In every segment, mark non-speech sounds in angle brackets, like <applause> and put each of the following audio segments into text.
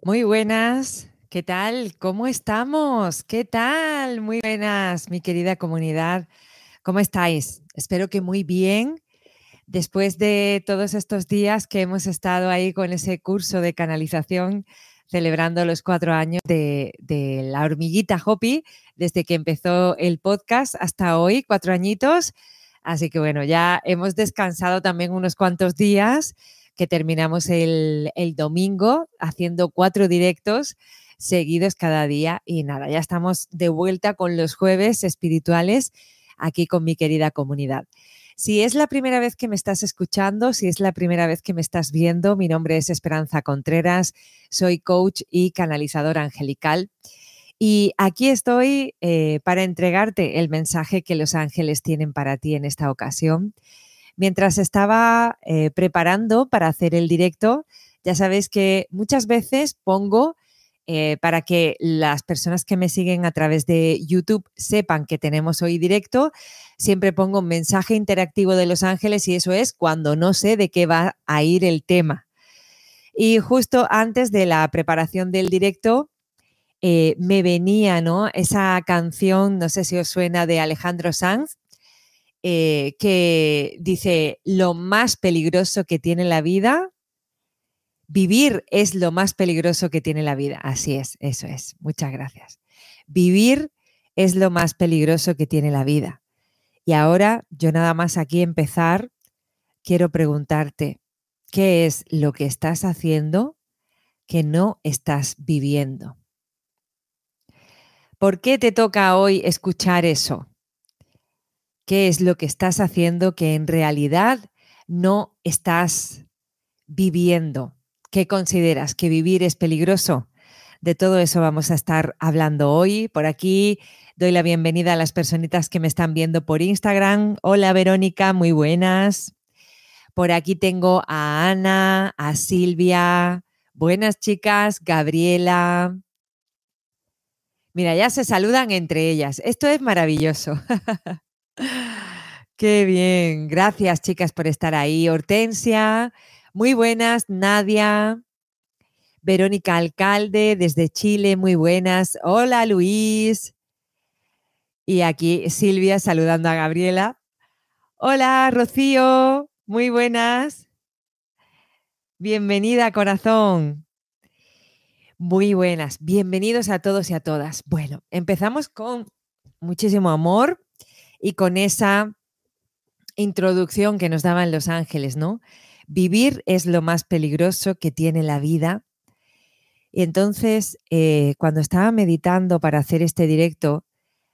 Muy buenas, ¿qué tal? ¿Cómo estamos? ¿Qué tal? Muy buenas, mi querida comunidad. ¿Cómo estáis? Espero que muy bien. Después de todos estos días que hemos estado ahí con ese curso de canalización, celebrando los cuatro años de, la hormiguita Hopi, desde que empezó el podcast hasta hoy, cuatro añitos. Así que bueno, ya hemos descansado también unos cuantos días que terminamos el, domingo haciendo cuatro directos seguidos cada día y nada, ya estamos de vuelta con los jueves espirituales aquí con mi querida comunidad. Si es la primera vez que me estás escuchando, si es la primera vez que me estás viendo, mi nombre es Esperanza Contreras, soy coach y canalizador angelical. Y aquí estoy eh, para entregarte el mensaje que los ángeles tienen para ti en esta ocasión. Mientras estaba eh, preparando para hacer el directo, ya sabéis que muchas veces pongo eh, para que las personas que me siguen a través de YouTube sepan que tenemos hoy directo, siempre pongo un mensaje interactivo de Los Ángeles y eso es cuando no sé de qué va a ir el tema. Y justo antes de la preparación del directo, eh, me venía ¿no? esa canción, no sé si os suena, de Alejandro Sanz, eh, que dice, lo más peligroso que tiene la vida, vivir es lo más peligroso que tiene la vida. Así es, eso es. Muchas gracias. Vivir es lo más peligroso que tiene la vida. Y ahora, yo nada más aquí empezar, quiero preguntarte, ¿qué es lo que estás haciendo que no estás viviendo? ¿Por qué te toca hoy escuchar eso? Qué es lo que estás haciendo que en realidad no estás viviendo. ¿Qué consideras? ¿Que vivir es peligroso? De todo eso vamos a estar hablando hoy. Por aquí doy la bienvenida a las personitas que me están viendo por Instagram. Hola Verónica, muy buenas. Por aquí tengo a Ana, a Silvia. Buenas chicas, Gabriela. Mira, ya se saludan entre ellas. Esto es maravilloso. <laughs> Qué bien. Gracias, chicas, por estar ahí. Hortensia, muy buenas. Nadia, Verónica Alcalde, desde Chile, muy buenas. Hola, Luis. Y aquí Silvia saludando a Gabriela. Hola, Rocío, muy buenas. Bienvenida, corazón. Muy buenas. Bienvenidos a todos y a todas. Bueno, empezamos con muchísimo amor y con esa introducción que nos daban los ángeles, ¿no? Vivir es lo más peligroso que tiene la vida. Y entonces, eh, cuando estaba meditando para hacer este directo,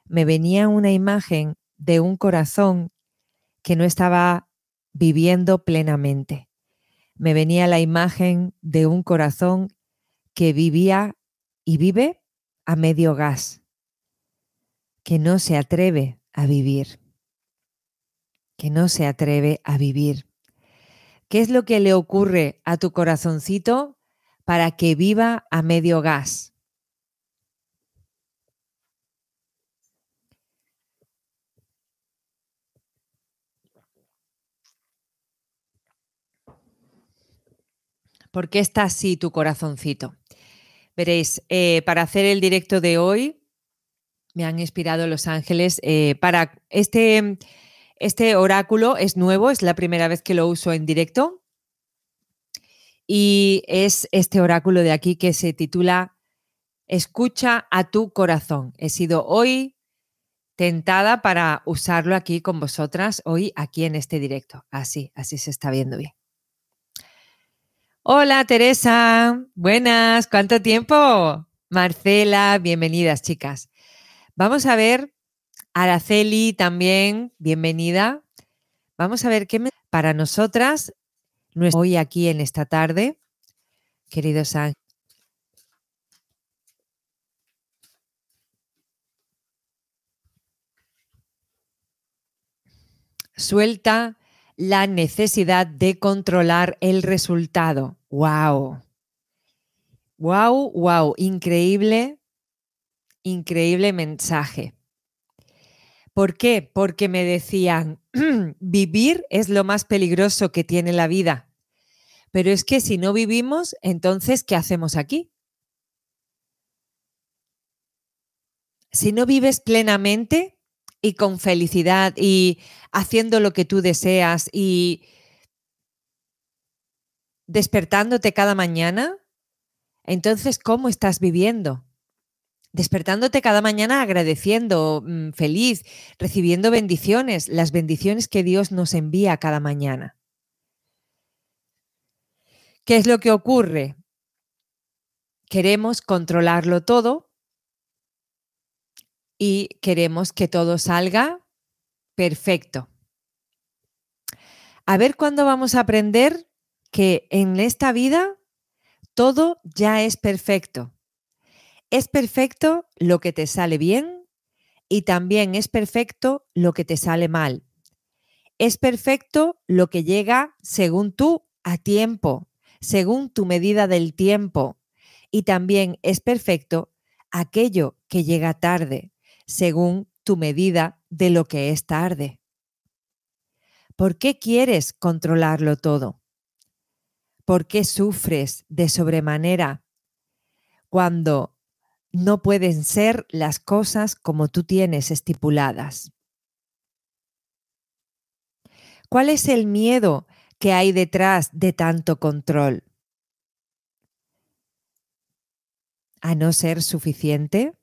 me venía una imagen de un corazón que no estaba viviendo plenamente. Me venía la imagen de un corazón que vivía y vive a medio gas, que no se atreve a vivir, que no se atreve a vivir. ¿Qué es lo que le ocurre a tu corazoncito para que viva a medio gas? ¿Por qué está así tu corazoncito? Veréis, eh, para hacer el directo de hoy, me han inspirado Los Ángeles eh, para este, este oráculo es nuevo, es la primera vez que lo uso en directo y es este oráculo de aquí que se titula Escucha a tu corazón. He sido hoy tentada para usarlo aquí con vosotras, hoy aquí en este directo. Así, así se está viendo bien. Hola Teresa, buenas, ¿cuánto tiempo? Marcela, bienvenidas chicas. Vamos a ver, Araceli también, bienvenida. Vamos a ver qué me... para nosotras hoy aquí en esta tarde, queridos ángeles. Suelta la necesidad de controlar el resultado. ¡Wow! ¡Wow! ¡Wow! Increíble increíble mensaje. ¿Por qué? Porque me decían, <clears throat> vivir es lo más peligroso que tiene la vida. Pero es que si no vivimos, entonces, ¿qué hacemos aquí? Si no vives plenamente y con felicidad y haciendo lo que tú deseas y despertándote cada mañana, entonces, ¿cómo estás viviendo? Despertándote cada mañana agradeciendo, mm, feliz, recibiendo bendiciones, las bendiciones que Dios nos envía cada mañana. ¿Qué es lo que ocurre? Queremos controlarlo todo y queremos que todo salga perfecto. A ver cuándo vamos a aprender que en esta vida todo ya es perfecto. Es perfecto lo que te sale bien y también es perfecto lo que te sale mal. Es perfecto lo que llega según tú a tiempo, según tu medida del tiempo. Y también es perfecto aquello que llega tarde, según tu medida de lo que es tarde. ¿Por qué quieres controlarlo todo? ¿Por qué sufres de sobremanera cuando no pueden ser las cosas como tú tienes estipuladas? ¿Cuál es el miedo que hay detrás de tanto control? ¿A no ser suficiente?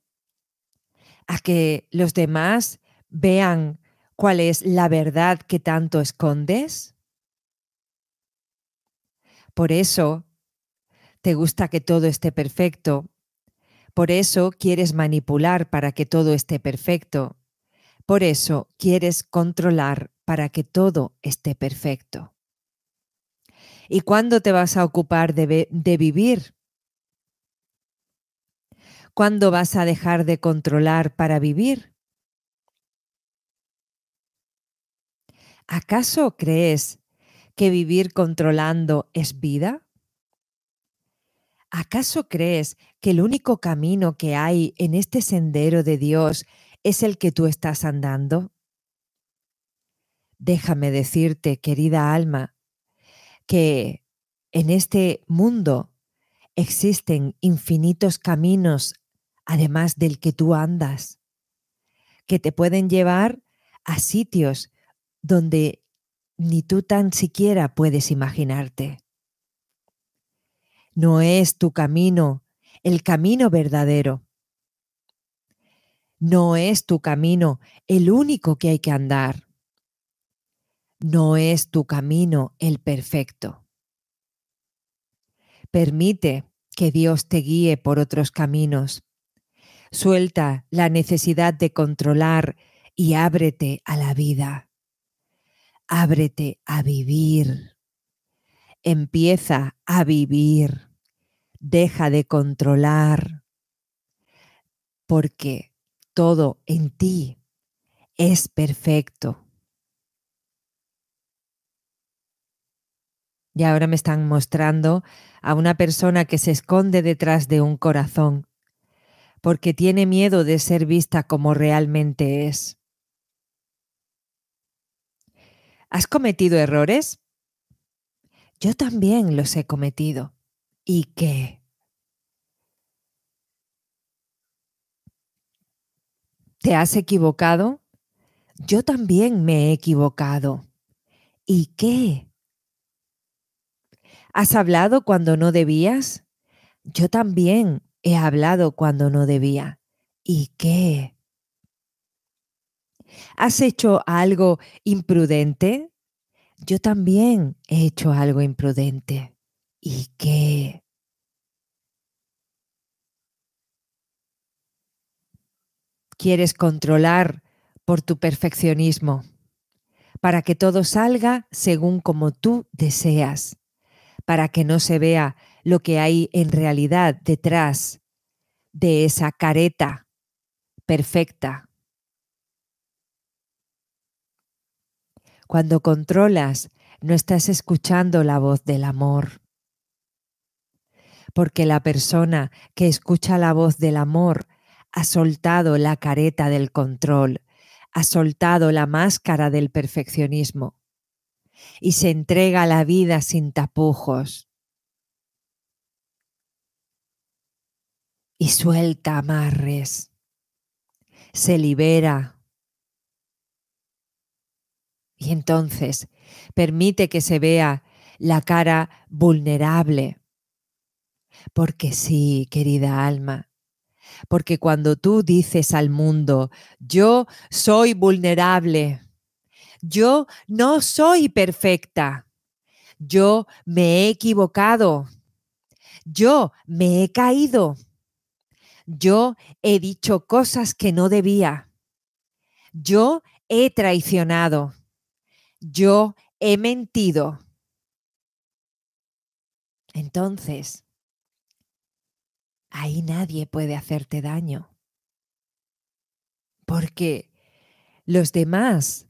¿A que los demás vean cuál es la verdad que tanto escondes? Por eso te gusta que todo esté perfecto. Por eso quieres manipular para que todo esté perfecto. Por eso quieres controlar para que todo esté perfecto. ¿Y cuándo te vas a ocupar de, de vivir? ¿Cuándo vas a dejar de controlar para vivir? ¿Acaso crees que vivir controlando es vida? ¿Acaso crees que el único camino que hay en este sendero de Dios es el que tú estás andando? Déjame decirte, querida alma, que en este mundo existen infinitos caminos además del que tú andas, que te pueden llevar a sitios donde ni tú tan siquiera puedes imaginarte. No es tu camino el camino verdadero. No es tu camino el único que hay que andar. No es tu camino el perfecto. Permite que Dios te guíe por otros caminos. Suelta la necesidad de controlar y ábrete a la vida. Ábrete a vivir. Empieza a vivir. Deja de controlar. Porque todo en ti es perfecto. Y ahora me están mostrando a una persona que se esconde detrás de un corazón porque tiene miedo de ser vista como realmente es. ¿Has cometido errores? Yo también los he cometido. ¿Y qué? ¿Te has equivocado? Yo también me he equivocado. ¿Y qué? ¿Has hablado cuando no debías? Yo también he hablado cuando no debía. ¿Y qué? ¿Has hecho algo imprudente? Yo también he hecho algo imprudente. ¿Y qué? Quieres controlar por tu perfeccionismo, para que todo salga según como tú deseas, para que no se vea lo que hay en realidad detrás de esa careta perfecta Cuando controlas, no estás escuchando la voz del amor. Porque la persona que escucha la voz del amor ha soltado la careta del control, ha soltado la máscara del perfeccionismo y se entrega a la vida sin tapujos. Y suelta amarres, se libera. Y entonces permite que se vea la cara vulnerable. Porque sí, querida alma, porque cuando tú dices al mundo, yo soy vulnerable, yo no soy perfecta, yo me he equivocado, yo me he caído, yo he dicho cosas que no debía, yo he traicionado, yo he mentido. Entonces, ahí nadie puede hacerte daño. Porque los demás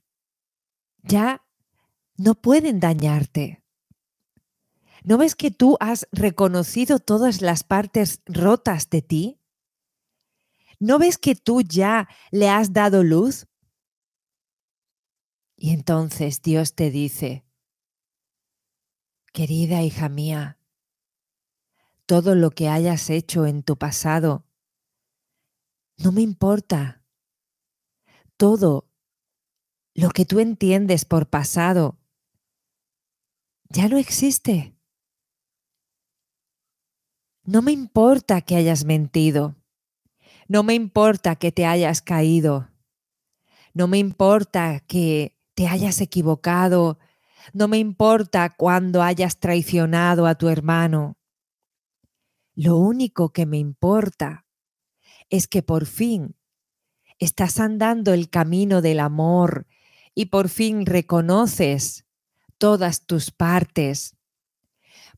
ya no pueden dañarte. ¿No ves que tú has reconocido todas las partes rotas de ti? ¿No ves que tú ya le has dado luz? Y entonces Dios te dice, querida hija mía, todo lo que hayas hecho en tu pasado. No me importa. Todo lo que tú entiendes por pasado ya no existe. No me importa que hayas mentido. No me importa que te hayas caído. No me importa que te hayas equivocado. No me importa cuando hayas traicionado a tu hermano. Lo único que me importa es que por fin estás andando el camino del amor y por fin reconoces todas tus partes.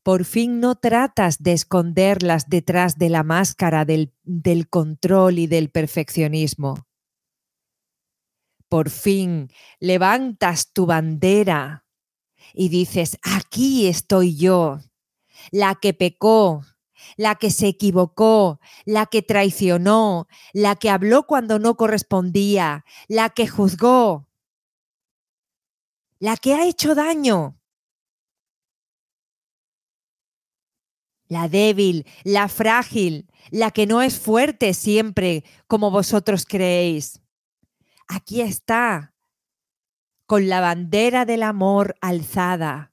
Por fin no tratas de esconderlas detrás de la máscara del, del control y del perfeccionismo. Por fin levantas tu bandera y dices, aquí estoy yo, la que pecó, la que se equivocó, la que traicionó, la que habló cuando no correspondía, la que juzgó, la que ha hecho daño. La débil, la frágil, la que no es fuerte siempre como vosotros creéis. Aquí está, con la bandera del amor alzada.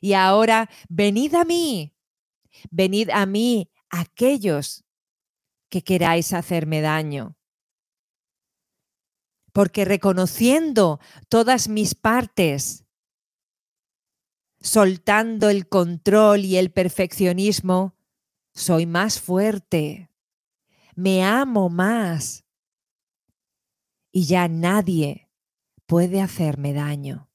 Y ahora, venid a mí, venid a mí aquellos que queráis hacerme daño. Porque reconociendo todas mis partes, soltando el control y el perfeccionismo, soy más fuerte, me amo más y ya nadie puede hacerme daño.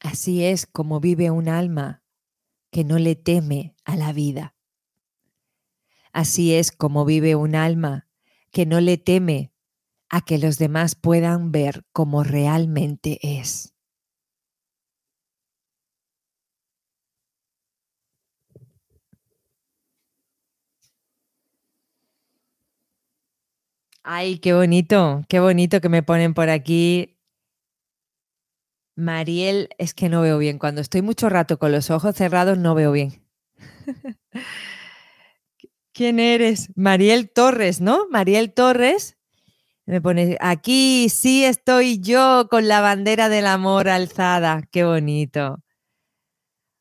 Así es como vive un alma que no le teme a la vida. Así es como vive un alma que no le teme a que los demás puedan ver como realmente es. Ay, qué bonito, qué bonito que me ponen por aquí Mariel, es que no veo bien. Cuando estoy mucho rato con los ojos cerrados, no veo bien. <laughs> ¿Quién eres? Mariel Torres, ¿no? Mariel Torres. Me pone, aquí sí estoy yo con la bandera del amor alzada. Qué bonito.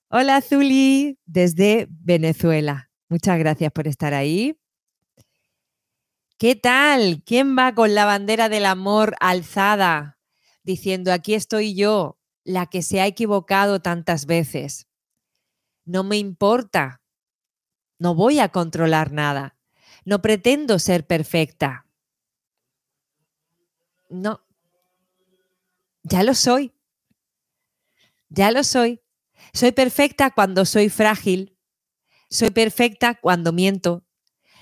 Hola, Zuli, desde Venezuela. Muchas gracias por estar ahí. ¿Qué tal? ¿Quién va con la bandera del amor alzada? diciendo, aquí estoy yo, la que se ha equivocado tantas veces. No me importa, no voy a controlar nada, no pretendo ser perfecta. No, ya lo soy, ya lo soy. Soy perfecta cuando soy frágil, soy perfecta cuando miento,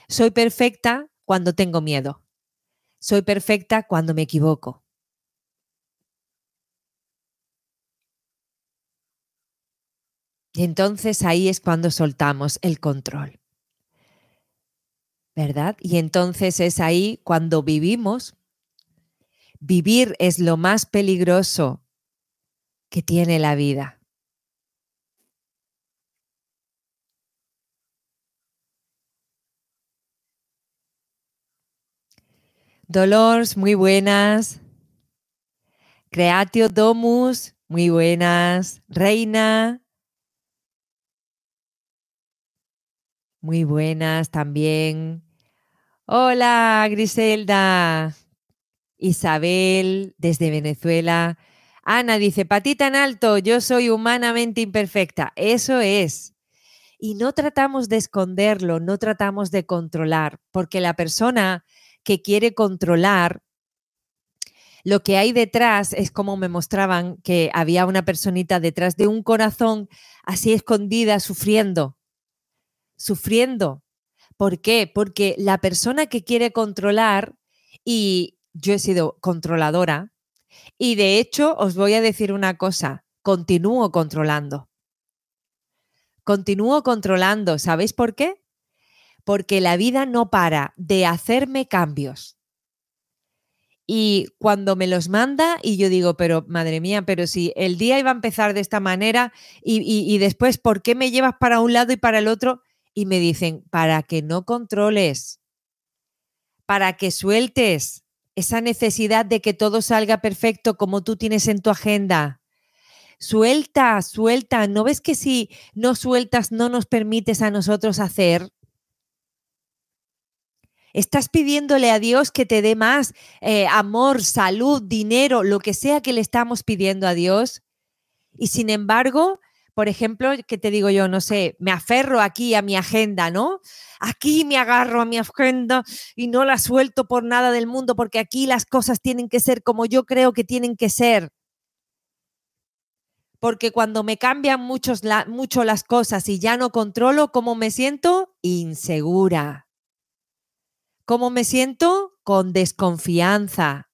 soy perfecta cuando tengo miedo, soy perfecta cuando me equivoco. Y entonces ahí es cuando soltamos el control. ¿Verdad? Y entonces es ahí cuando vivimos. Vivir es lo más peligroso que tiene la vida. Dolores, muy buenas. Creatio Domus, muy buenas. Reina, muy buenas también. Hola, Griselda. Isabel, desde Venezuela. Ana dice, patita en alto, yo soy humanamente imperfecta. Eso es. Y no tratamos de esconderlo, no tratamos de controlar, porque la persona que quiere controlar, lo que hay detrás es como me mostraban que había una personita detrás de un corazón así escondida, sufriendo, sufriendo. ¿Por qué? Porque la persona que quiere controlar, y yo he sido controladora, y de hecho os voy a decir una cosa, continúo controlando. Continúo controlando, ¿sabéis por qué? Porque la vida no para de hacerme cambios. Y cuando me los manda y yo digo, pero madre mía, pero si el día iba a empezar de esta manera y, y después, ¿por qué me llevas para un lado y para el otro? Y me dicen, para que no controles, para que sueltes esa necesidad de que todo salga perfecto como tú tienes en tu agenda. Suelta, suelta. ¿No ves que si no sueltas no nos permites a nosotros hacer? Estás pidiéndole a Dios que te dé más eh, amor, salud, dinero, lo que sea que le estamos pidiendo a Dios. Y sin embargo, por ejemplo, que te digo yo, no sé, me aferro aquí a mi agenda, ¿no? Aquí me agarro a mi agenda y no la suelto por nada del mundo porque aquí las cosas tienen que ser como yo creo que tienen que ser. Porque cuando me cambian muchos mucho las cosas y ya no controlo, ¿cómo me siento? Insegura. ¿Cómo me siento? Con desconfianza.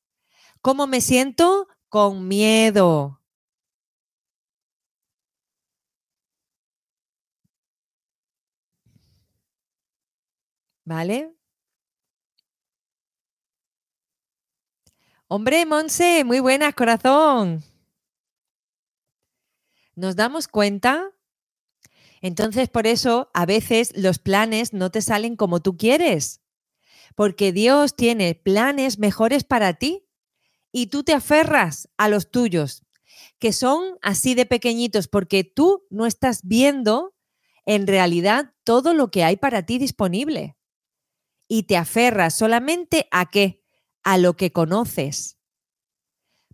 ¿Cómo me siento? Con miedo. ¿Vale? Hombre, Monse, muy buenas, corazón. ¿Nos damos cuenta? Entonces, por eso, a veces los planes no te salen como tú quieres, porque Dios tiene planes mejores para ti y tú te aferras a los tuyos, que son así de pequeñitos, porque tú no estás viendo en realidad todo lo que hay para ti disponible y te aferras solamente a qué? A lo que conoces.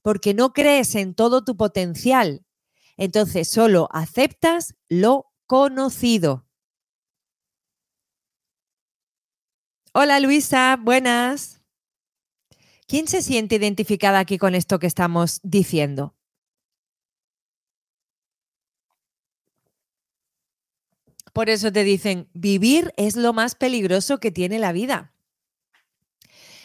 Porque no crees en todo tu potencial. Entonces solo aceptas lo conocido. Hola Luisa, buenas. ¿Quién se siente identificada aquí con esto que estamos diciendo? Por eso te dicen, vivir es lo más peligroso que tiene la vida.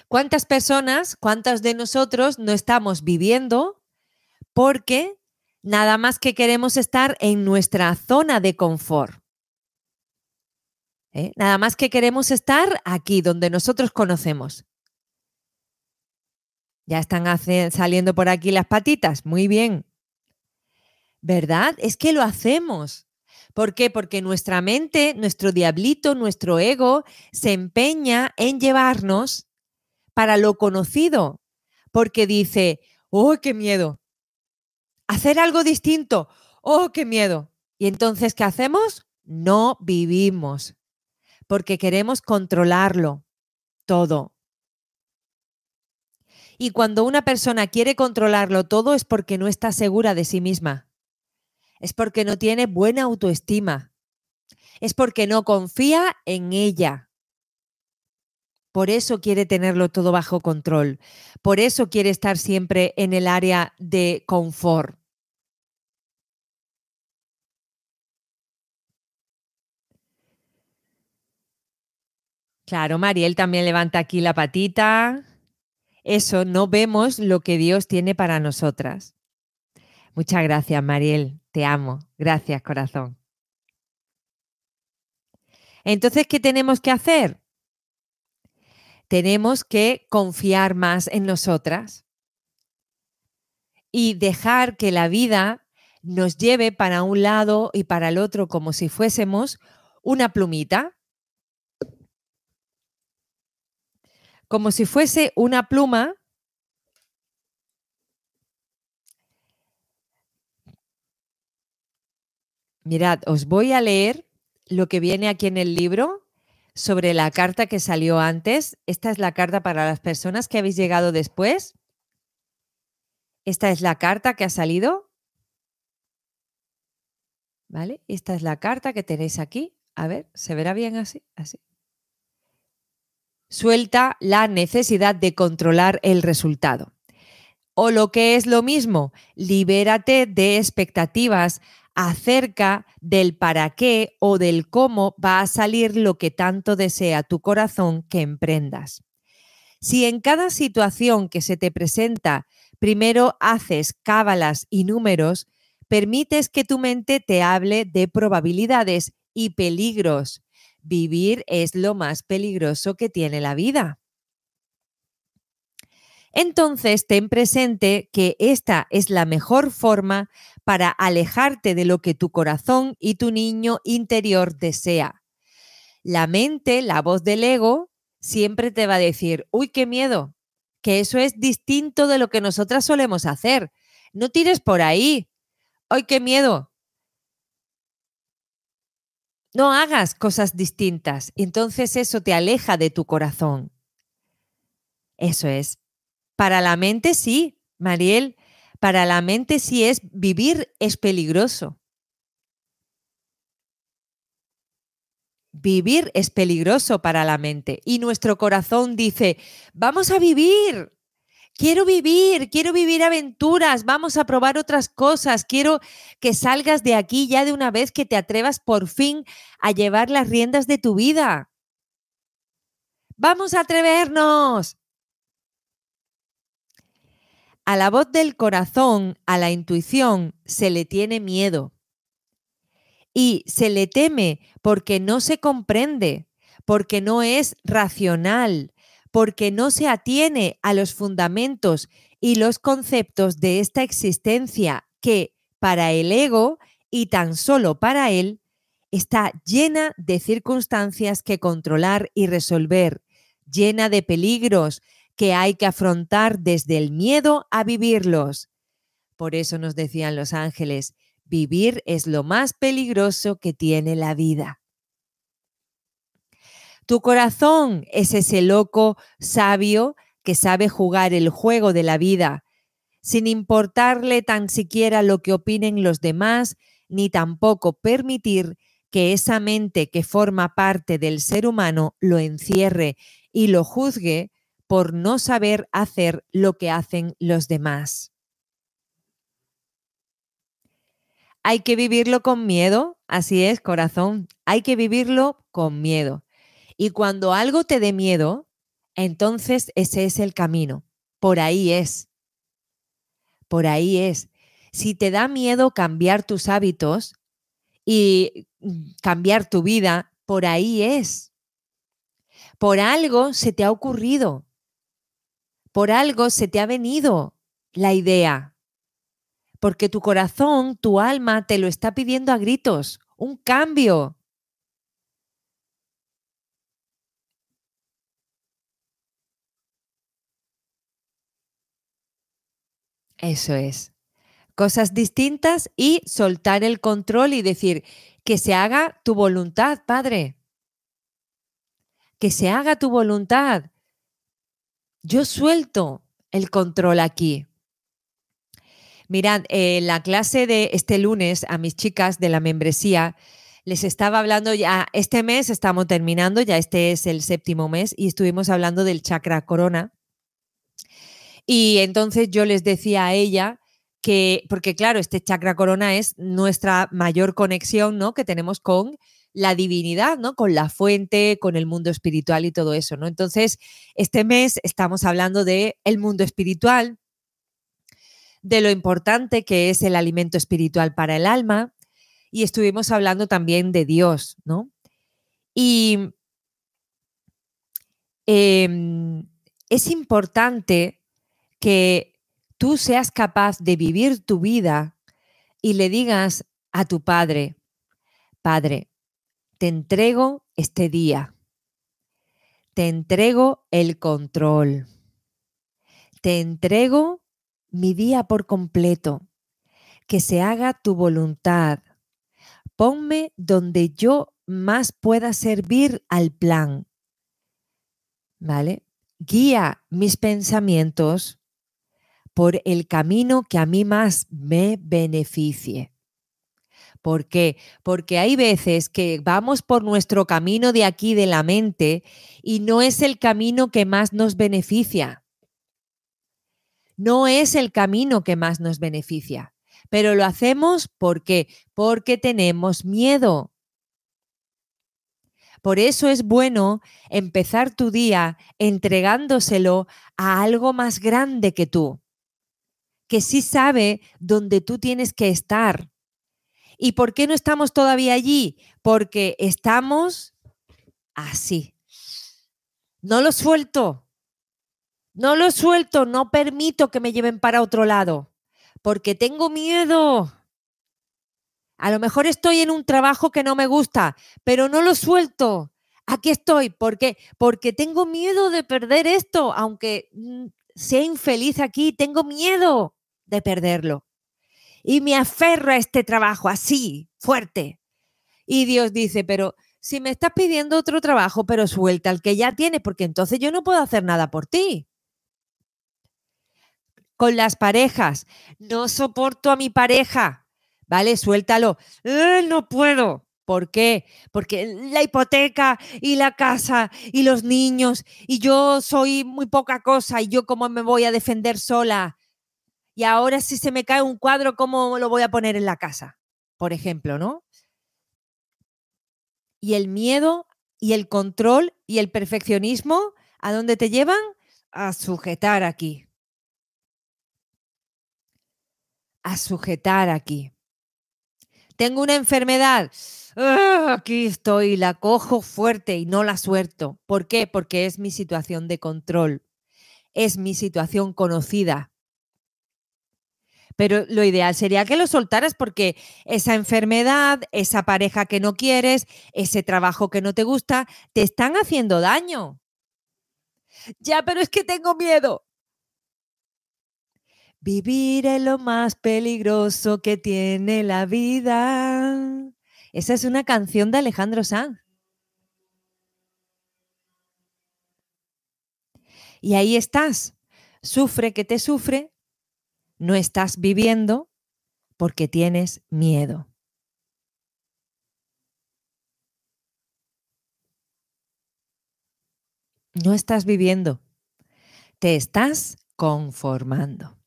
¿Cuántas personas, cuántas de nosotros no estamos viviendo porque nada más que queremos estar en nuestra zona de confort? ¿Eh? Nada más que queremos estar aquí, donde nosotros conocemos. Ya están saliendo por aquí las patitas. Muy bien. ¿Verdad? Es que lo hacemos. ¿Por qué? Porque nuestra mente, nuestro diablito, nuestro ego, se empeña en llevarnos para lo conocido, porque dice, oh, qué miedo. Hacer algo distinto, oh, qué miedo. Y entonces, ¿qué hacemos? No vivimos, porque queremos controlarlo todo. Y cuando una persona quiere controlarlo todo es porque no está segura de sí misma es porque no tiene buena autoestima, es porque no confía en ella. Por eso quiere tenerlo todo bajo control, por eso quiere estar siempre en el área de confort. Claro, Mariel también levanta aquí la patita. Eso, no vemos lo que Dios tiene para nosotras. Muchas gracias, Mariel. Te amo. Gracias, corazón. Entonces, ¿qué tenemos que hacer? Tenemos que confiar más en nosotras y dejar que la vida nos lleve para un lado y para el otro como si fuésemos una plumita. Como si fuese una pluma. Mirad, os voy a leer lo que viene aquí en el libro sobre la carta que salió antes. Esta es la carta para las personas que habéis llegado después. Esta es la carta que ha salido. ¿Vale? Esta es la carta que tenéis aquí. A ver, ¿se verá bien así? Así. Suelta la necesidad de controlar el resultado. O lo que es lo mismo, libérate de expectativas acerca del para qué o del cómo va a salir lo que tanto desea tu corazón que emprendas. Si en cada situación que se te presenta primero haces cábalas y números, permites que tu mente te hable de probabilidades y peligros. Vivir es lo más peligroso que tiene la vida. Entonces, ten presente que esta es la mejor forma para alejarte de lo que tu corazón y tu niño interior desea. La mente, la voz del ego, siempre te va a decir, uy, qué miedo, que eso es distinto de lo que nosotras solemos hacer. No tires por ahí. ¡Ay, qué miedo! No hagas cosas distintas. Entonces eso te aleja de tu corazón. Eso es. Para la mente sí, Mariel, para la mente sí es vivir es peligroso. Vivir es peligroso para la mente y nuestro corazón dice, vamos a vivir, quiero vivir, quiero vivir aventuras, vamos a probar otras cosas, quiero que salgas de aquí ya de una vez, que te atrevas por fin a llevar las riendas de tu vida. Vamos a atrevernos. A la voz del corazón, a la intuición, se le tiene miedo. Y se le teme porque no se comprende, porque no es racional, porque no se atiene a los fundamentos y los conceptos de esta existencia que para el ego y tan solo para él está llena de circunstancias que controlar y resolver, llena de peligros, que hay que afrontar desde el miedo a vivirlos. Por eso nos decían los ángeles, vivir es lo más peligroso que tiene la vida. Tu corazón es ese loco sabio que sabe jugar el juego de la vida, sin importarle tan siquiera lo que opinen los demás, ni tampoco permitir que esa mente que forma parte del ser humano lo encierre y lo juzgue por no saber hacer lo que hacen los demás. Hay que vivirlo con miedo, así es, corazón, hay que vivirlo con miedo. Y cuando algo te dé miedo, entonces ese es el camino, por ahí es. Por ahí es. Si te da miedo cambiar tus hábitos y mm, cambiar tu vida, por ahí es. Por algo se te ha ocurrido por algo se te ha venido la idea, porque tu corazón, tu alma te lo está pidiendo a gritos, un cambio. Eso es. Cosas distintas y soltar el control y decir, que se haga tu voluntad, Padre. Que se haga tu voluntad yo suelto el control aquí. Mirad, en la clase de este lunes a mis chicas de la membresía les estaba hablando ya, este mes estamos terminando, ya este es el séptimo mes y estuvimos hablando del chakra corona. Y entonces yo les decía a ella que, porque claro, este chakra corona es nuestra mayor conexión, ¿no? Que tenemos con la divinidad, ¿no? Con la fuente, con el mundo espiritual y todo eso, ¿no? Entonces, este mes estamos hablando de el mundo espiritual, de lo importante que es el alimento espiritual para el alma y estuvimos hablando también de Dios, ¿no? Y em, es importante que tú seas capaz de vivir tu vida y le digas a tu padre, Padre, te entrego este día. te entrego el control. Te entrego mi día por completo. Que se haga tu voluntad. Ponme donde yo más pueda servir al plan. ¿Vale? Guía mis pensamientos por el camino que a mí más me beneficie. ¿Por qué? Porque hay veces que vamos por nuestro camino de aquí de la mente y no es el camino que más nos beneficia. No es el camino que más nos beneficia, pero lo hacemos porque porque tenemos miedo. Por eso es bueno empezar tu día entregándoselo a algo más grande que tú, que sí sabe dónde tú tienes que estar. ¿Y por qué no estamos todavía allí? Porque estamos así. No lo suelto. No lo suelto, no permito que me lleven para otro lado, porque tengo miedo. A lo mejor estoy en un trabajo que no me gusta, pero no lo suelto. Aquí estoy. ¿Por qué? Porque tengo miedo de perder esto, aunque mm, sea infeliz aquí, tengo miedo de perderlo. Y me aferro a este trabajo así, fuerte. Y Dios dice, pero si me estás pidiendo otro trabajo, pero suelta el que ya tienes, porque entonces yo no puedo hacer nada por ti. Con las parejas, no soporto a mi pareja, ¿vale? Suéltalo. Eh, no puedo. ¿Por qué? Porque la hipoteca y la casa y los niños y yo soy muy poca cosa y yo cómo me voy a defender sola. Y ahora si se me cae un cuadro, ¿cómo lo voy a poner en la casa? Por ejemplo, ¿no? Y el miedo y el control y el perfeccionismo, ¿a dónde te llevan? A sujetar aquí. A sujetar aquí tengo una enfermedad. Ah, aquí estoy, la cojo fuerte y no la suelto. ¿Por qué? Porque es mi situación de control. Es mi situación conocida. Pero lo ideal sería que lo soltaras porque esa enfermedad, esa pareja que no quieres, ese trabajo que no te gusta, te están haciendo daño. Ya, pero es que tengo miedo. Vivir es lo más peligroso que tiene la vida. Esa es una canción de Alejandro Sanz. Y ahí estás. Sufre que te sufre. No estás viviendo porque tienes miedo. No estás viviendo. Te estás conformando.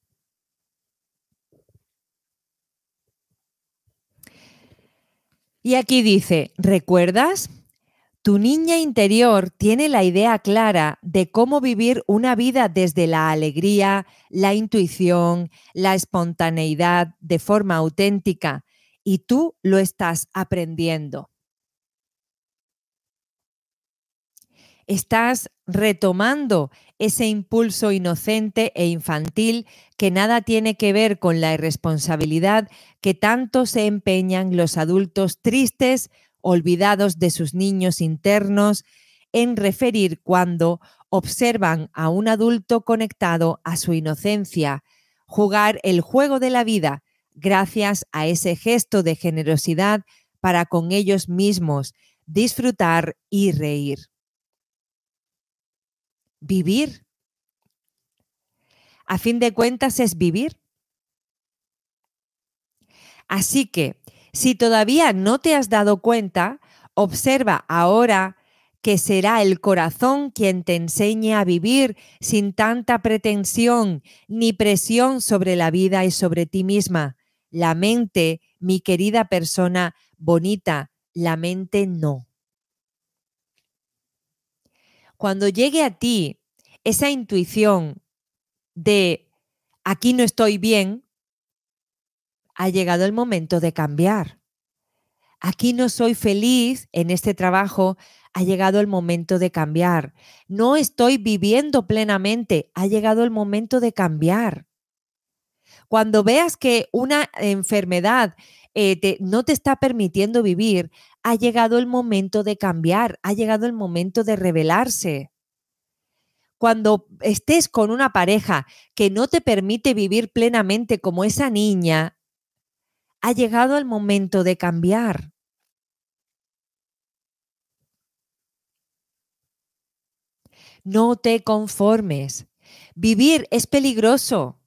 Y aquí dice, ¿recuerdas? Tu niña interior tiene la idea clara de cómo vivir una vida desde la alegría, la intuición, la espontaneidad de forma auténtica y tú lo estás aprendiendo. Estás retomando ese impulso inocente e infantil que nada tiene que ver con la irresponsabilidad que tanto se empeñan los adultos tristes, olvidados de sus niños internos, en referir cuando observan a un adulto conectado a su inocencia, jugar el juego de la vida gracias a ese gesto de generosidad para con ellos mismos, disfrutar y reír vivir. A fin de cuentas es vivir. Así que, si todavía no te has dado cuenta, observa ahora que será el corazón quien te enseñe a vivir sin tanta pretensión ni presión sobre la vida y sobre ti misma. La mente, mi querida persona bonita, la mente no. Cuando llegue a ti esa intuición de aquí no estoy bien, ha llegado el momento de cambiar. Aquí no soy feliz en este trabajo, ha llegado el momento de cambiar. No estoy viviendo plenamente, ha llegado el momento de cambiar. Cuando veas que una enfermedad eh, no te está permitiendo vivir, ha llegado el momento de cambiar, ha llegado el momento de revelarse. cuando estés con una pareja que no te permite vivir plenamente como esa niña, ha llegado el momento de cambiar. No te conformes. Vivir es peligroso.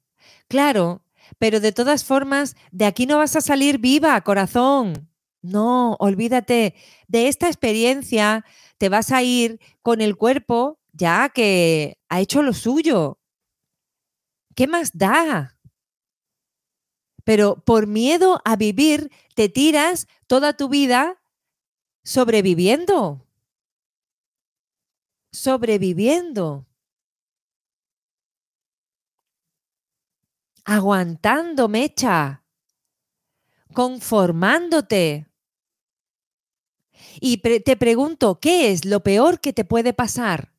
Claro, pero de todas formas, de aquí no vas a salir viva, corazón. No, olvídate. De esta experiencia te vas a ir con el cuerpo ya que ha hecho lo suyo. ¿Qué más da? Pero por miedo a vivir, te tiras toda tu vida sobreviviendo. Sobreviviendo. Aguantando mecha. Conformándote. Y te pregunto, ¿qué es lo peor que te puede pasar?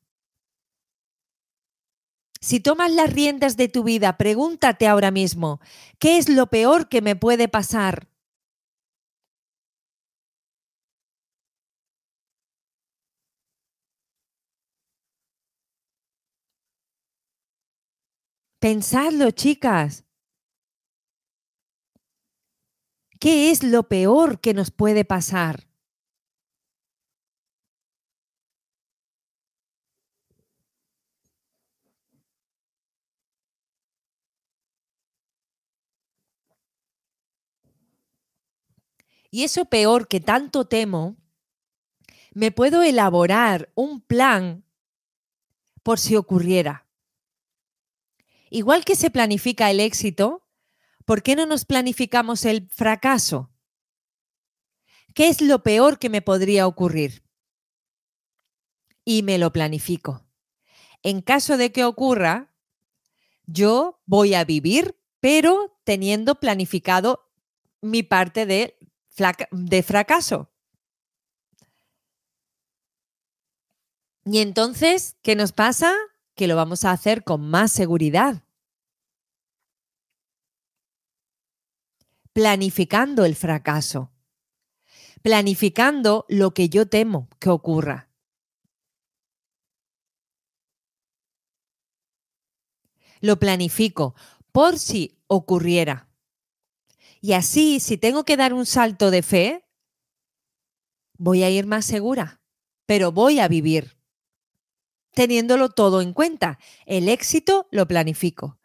Si tomas las riendas de tu vida, pregúntate ahora mismo, ¿qué es lo peor que me puede pasar? Pensadlo, chicas. ¿Qué es lo peor que nos puede pasar? Y eso peor que tanto temo, me puedo elaborar un plan por si ocurriera. Igual que se planifica el éxito, ¿por qué no nos planificamos el fracaso? ¿Qué es lo peor que me podría ocurrir? Y me lo planifico. En caso de que ocurra, yo voy a vivir, pero teniendo planificado mi parte de de fracaso. Y entonces, ¿qué nos pasa? Que lo vamos a hacer con más seguridad. Planificando el fracaso. Planificando lo que yo temo que ocurra. Lo planifico por si ocurriera. Y así, si tengo que dar un salto de fe, voy a ir más segura, pero voy a vivir teniéndolo todo en cuenta. El éxito lo planifico.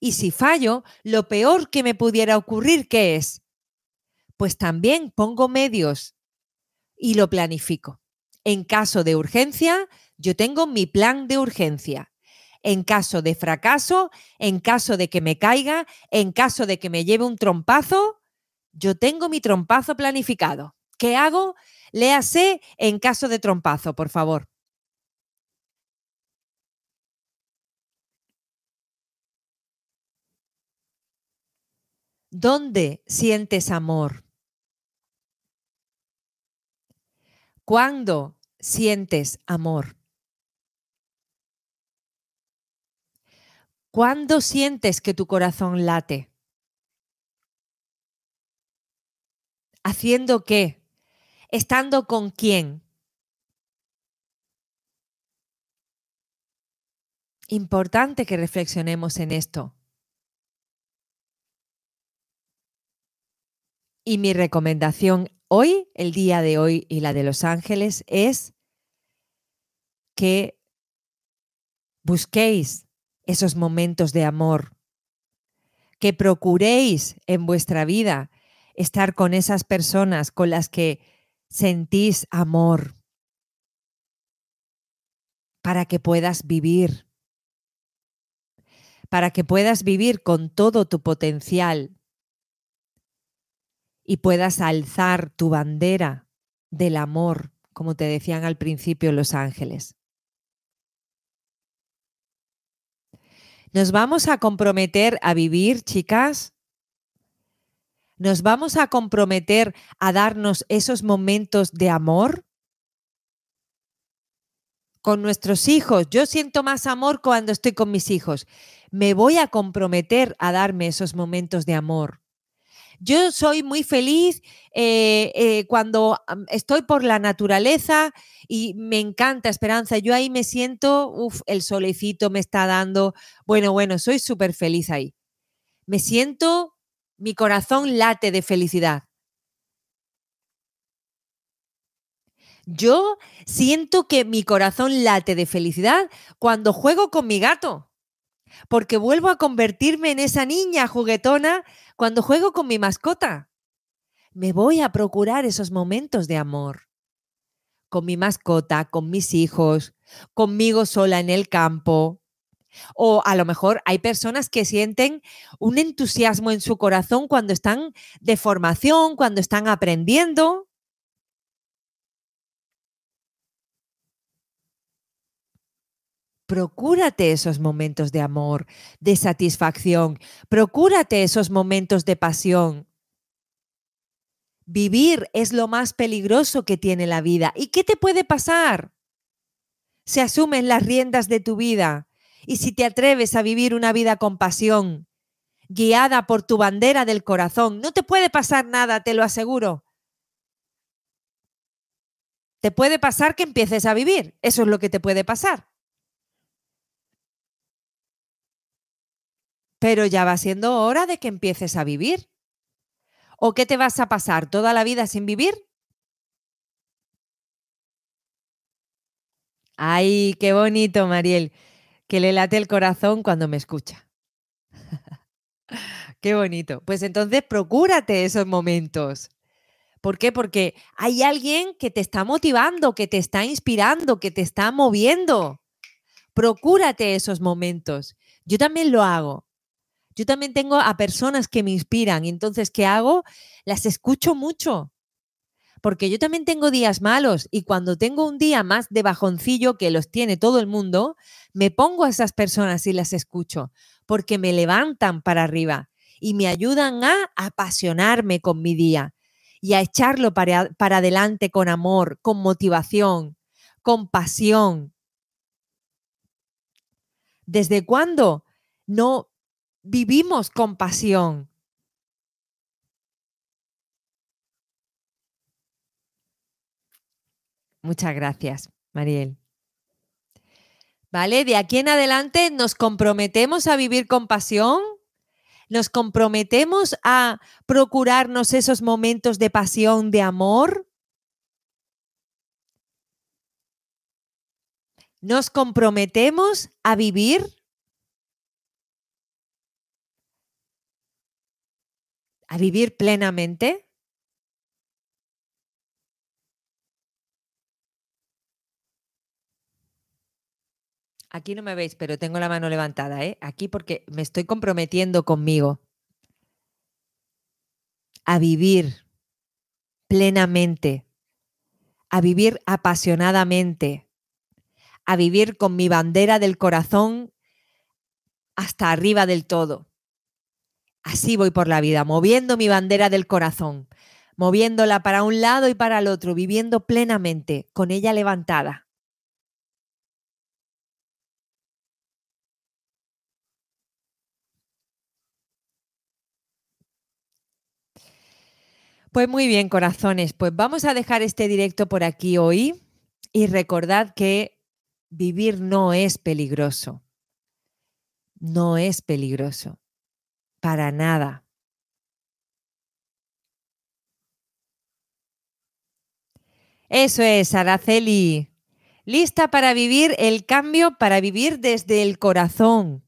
Y si fallo, lo peor que me pudiera ocurrir, ¿qué es? Pues también pongo medios y lo planifico. En caso de urgencia, yo tengo mi plan de urgencia en caso de fracaso, en caso de que me caiga, en caso de que me lleve un trompazo, yo tengo mi trompazo planificado. ¿Qué hago? Léase en caso de trompazo, por favor. ¿Dónde sientes amor? ¿Cuándo sientes amor? ¿Cuándo sientes que tu corazón late? ¿Haciendo qué? ¿Estando con quién? Importante que reflexionemos en esto. Y mi recomendación hoy, el día de hoy y la de los ángeles, es que busquéis esos momentos de amor. Que procuréis en vuestra vida estar con esas personas con las que sentís amor para que puedas vivir, para que puedas vivir con todo tu potencial y puedas alzar tu bandera del amor, como te decían al principio los ángeles. ¿Nos vamos a comprometer a vivir, chicas? ¿Nos vamos a comprometer a darnos esos momentos de amor? Con nuestros hijos, yo siento más amor cuando estoy con mis hijos. Me voy a comprometer a darme esos momentos de amor. Yo soy muy feliz eh, eh, cuando estoy por la naturaleza y me encanta Esperanza. Yo ahí me siento, uff, el solecito me está dando. Bueno, bueno, soy súper feliz ahí. Me siento, mi corazón late de felicidad. Yo siento que mi corazón late de felicidad cuando juego con mi gato, porque vuelvo a convertirme en esa niña juguetona cuando juego con mi mascota. Me voy a procurar esos momentos de amor. Con mi mascota, con mis hijos, conmigo sola en el campo. O a lo mejor hay personas que sienten un entusiasmo en su corazón cuando están de formación, cuando están aprendiendo. Procúrate esos momentos de amor, de satisfacción, procúrate esos momentos de pasión. Vivir es lo más peligroso que tiene la vida. ¿Y qué te puede pasar? Se asumen las riendas de tu vida y si te atreves a vivir una vida con pasión, guiada por tu bandera del corazón, no te puede pasar nada, te lo aseguro. Te puede pasar que empieces a vivir, eso es lo que te puede pasar. Pero ya va siendo hora de que empieces a vivir. ¿O qué te vas a pasar toda la vida sin vivir? Ay, qué bonito, Mariel, que le late el corazón cuando me escucha. <laughs> qué bonito. Pues entonces procúrate esos momentos. ¿Por qué? Porque hay alguien que te está motivando, que te está inspirando, que te está moviendo. Procúrate esos momentos. Yo también lo hago. Yo también tengo a personas que me inspiran y entonces, ¿qué hago? Las escucho mucho. Porque yo también tengo días malos y cuando tengo un día más de bajoncillo que los tiene todo el mundo, me pongo a esas personas y las escucho porque me levantan para arriba y me ayudan a apasionarme con mi día y a echarlo para, para adelante con amor, con motivación, con pasión. ¿Desde cuándo no vivimos con pasión. Muchas gracias, Mariel. ¿Vale? De aquí en adelante nos comprometemos a vivir con pasión, nos comprometemos a procurarnos esos momentos de pasión, de amor. Nos comprometemos a vivir a vivir plenamente? Aquí no me veis, pero tengo la mano levantada, ¿eh? Aquí porque me estoy comprometiendo conmigo a vivir plenamente, a vivir apasionadamente, a vivir con mi bandera del corazón hasta arriba del todo. Así voy por la vida, moviendo mi bandera del corazón, moviéndola para un lado y para el otro, viviendo plenamente, con ella levantada. Pues muy bien, corazones, pues vamos a dejar este directo por aquí hoy y recordad que vivir no es peligroso. No es peligroso. Para nada. Eso es, Araceli. Lista para vivir el cambio, para vivir desde el corazón.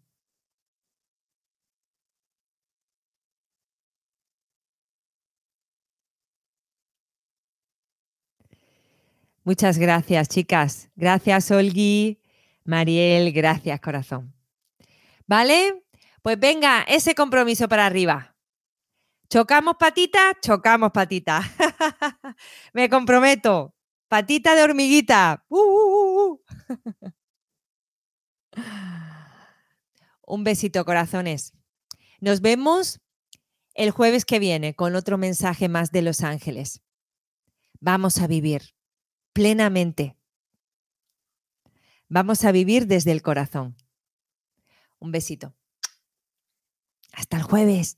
Muchas gracias, chicas. Gracias, Olgi. Mariel, gracias, corazón. ¿Vale? Pues venga, ese compromiso para arriba. ¿Chocamos patita? Chocamos patita. <laughs> Me comprometo. Patita de hormiguita. Uh, uh, uh, Un besito, corazones. Nos vemos el jueves que viene con otro mensaje más de Los Ángeles. Vamos a vivir plenamente. Vamos a vivir desde el corazón. Un besito. Hasta el jueves.